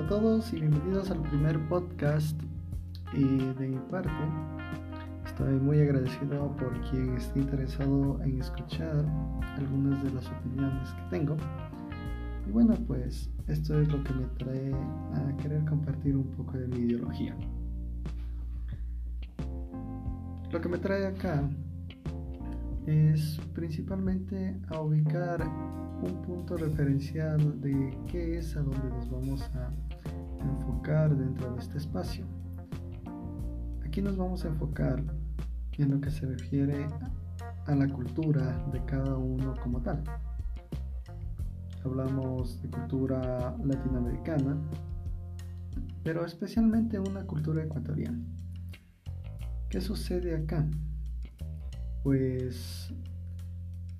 a todos y bienvenidos al primer podcast de mi parte. Estoy muy agradecido por quien esté interesado en escuchar algunas de las opiniones que tengo. Y bueno, pues esto es lo que me trae a querer compartir un poco de mi ideología. Lo que me trae acá es principalmente a ubicar un punto referencial de qué es a donde nos vamos a enfocar dentro de este espacio. Aquí nos vamos a enfocar en lo que se refiere a la cultura de cada uno como tal. Hablamos de cultura latinoamericana, pero especialmente una cultura ecuatoriana. ¿Qué sucede acá? Pues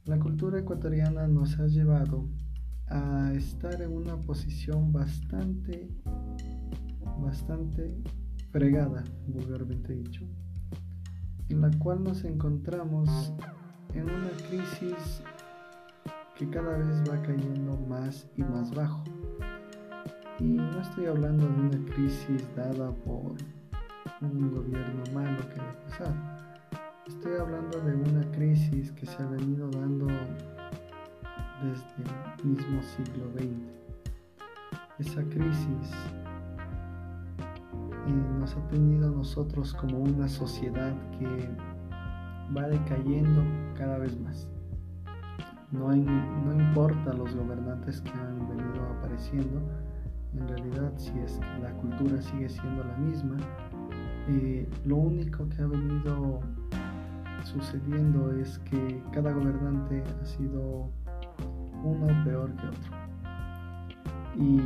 la cultura ecuatoriana nos ha llevado a estar en una posición bastante, bastante fregada, vulgarmente dicho, en la cual nos encontramos en una crisis que cada vez va cayendo más y más bajo. Y no estoy hablando de una crisis dada por un gobierno malo que pasado. Estoy hablando de una crisis que se ha venido dando desde el mismo siglo XX. Esa crisis eh, nos ha tenido a nosotros como una sociedad que va decayendo cada vez más. No, importa los gobernantes que han venido apareciendo, en realidad si es que la cultura sigue siendo la misma, eh, lo único que ha venido sucediendo es que cada gobernante ha sido uno peor que otro. Y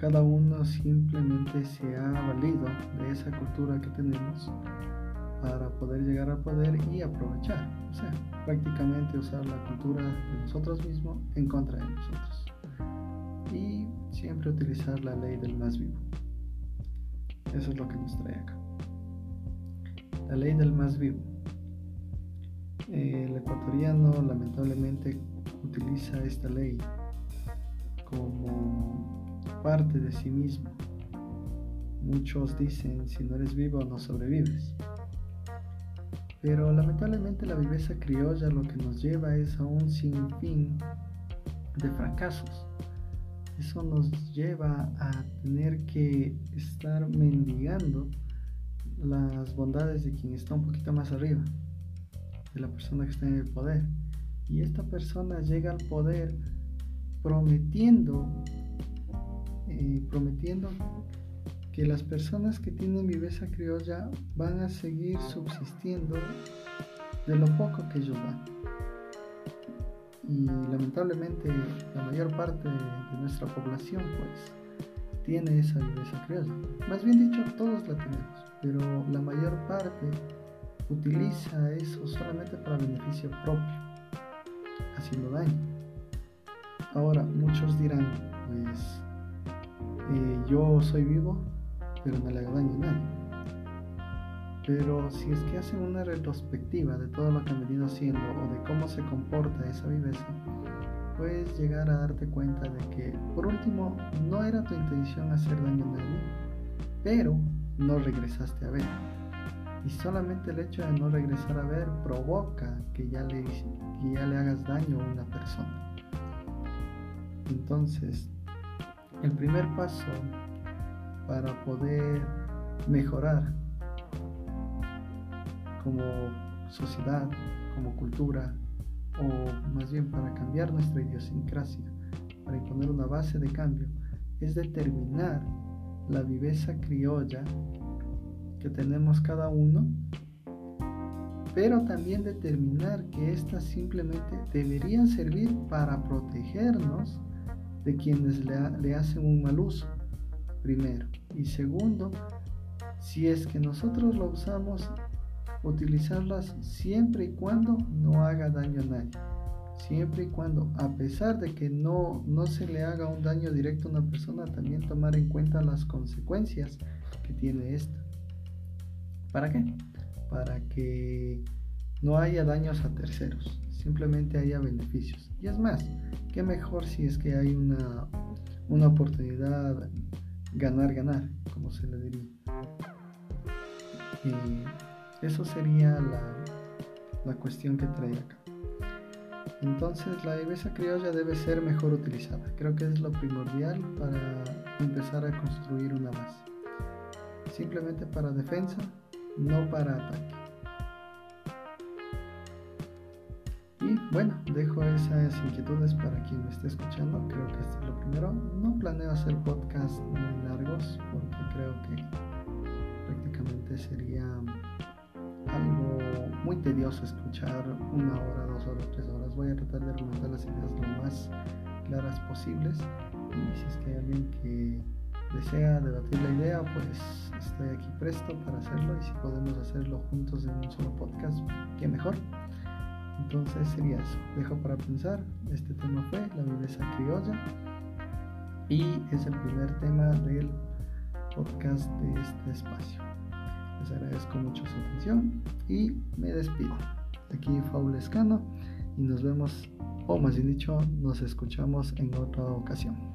cada uno simplemente se ha valido de esa cultura que tenemos para poder llegar al poder y aprovechar. O sea, prácticamente usar la cultura de nosotros mismos en contra de nosotros. Y siempre utilizar la ley del más vivo. Eso es lo que nos trae acá. La ley del más vivo. El ecuatoriano lamentablemente utiliza esta ley como parte de sí mismo. Muchos dicen, si no eres vivo no sobrevives. Pero lamentablemente la viveza criolla lo que nos lleva es a un sinfín de fracasos. Eso nos lleva a tener que estar mendigando las bondades de quien está un poquito más arriba, de la persona que está en el poder. Y esta persona llega al poder prometiendo, eh, prometiendo que las personas que tienen viveza criolla van a seguir subsistiendo de lo poco que ellos dan. Y lamentablemente la mayor parte de nuestra población pues tiene esa viveza criolla. Más bien dicho, todos la tenemos, pero la mayor parte utiliza eso solamente para beneficio propio, haciendo daño. Ahora, muchos dirán, pues eh, yo soy vivo, pero no le hago daño a nadie. Pero si es que hacen una retrospectiva de todo lo que han venido haciendo o de cómo se comporta esa viveza, puedes llegar a darte cuenta de que, por último, no era tu intención hacer daño a nadie, pero no regresaste a ver. Y solamente el hecho de no regresar a ver provoca que ya le, que ya le hagas daño a una persona. Entonces, el primer paso para poder mejorar como sociedad, como cultura, o más bien para cambiar nuestra idiosincrasia, para imponer una base de cambio, es determinar la viveza criolla que tenemos cada uno, pero también determinar que éstas simplemente deberían servir para protegernos de quienes le, le hacen un mal uso, primero. Y segundo, si es que nosotros lo usamos, utilizarlas siempre y cuando no haga daño a nadie. Siempre y cuando, a pesar de que no, no se le haga un daño directo a una persona, también tomar en cuenta las consecuencias que tiene esta. ¿Para qué? Para que no haya daños a terceros, simplemente haya beneficios. Y es más, qué mejor si es que hay una, una oportunidad ganar, ganar, como se le diría. Y eso sería la, la cuestión que trae acá. Entonces la viveza criolla debe ser mejor utilizada. Creo que es lo primordial para empezar a construir una base. Simplemente para defensa, no para ataque. Y bueno, dejo esas inquietudes para quien me esté escuchando. Creo que esto es lo primero. No planeo hacer podcasts muy largos porque creo que prácticamente sería algo muy tedioso escuchar una hora, dos horas, tres horas. Voy a tratar de argumentar las ideas lo más claras posibles. Y si es que hay alguien que desea debatir la idea, pues estoy aquí presto para hacerlo. Y si podemos hacerlo juntos en un solo podcast, qué mejor. Entonces sería eso. Dejo para pensar. Este tema fue la viveza criolla. Y es el primer tema del podcast de este espacio. Les agradezco mucho su atención y me despido. Aquí Faul Escano y nos vemos, o más bien dicho, nos escuchamos en otra ocasión.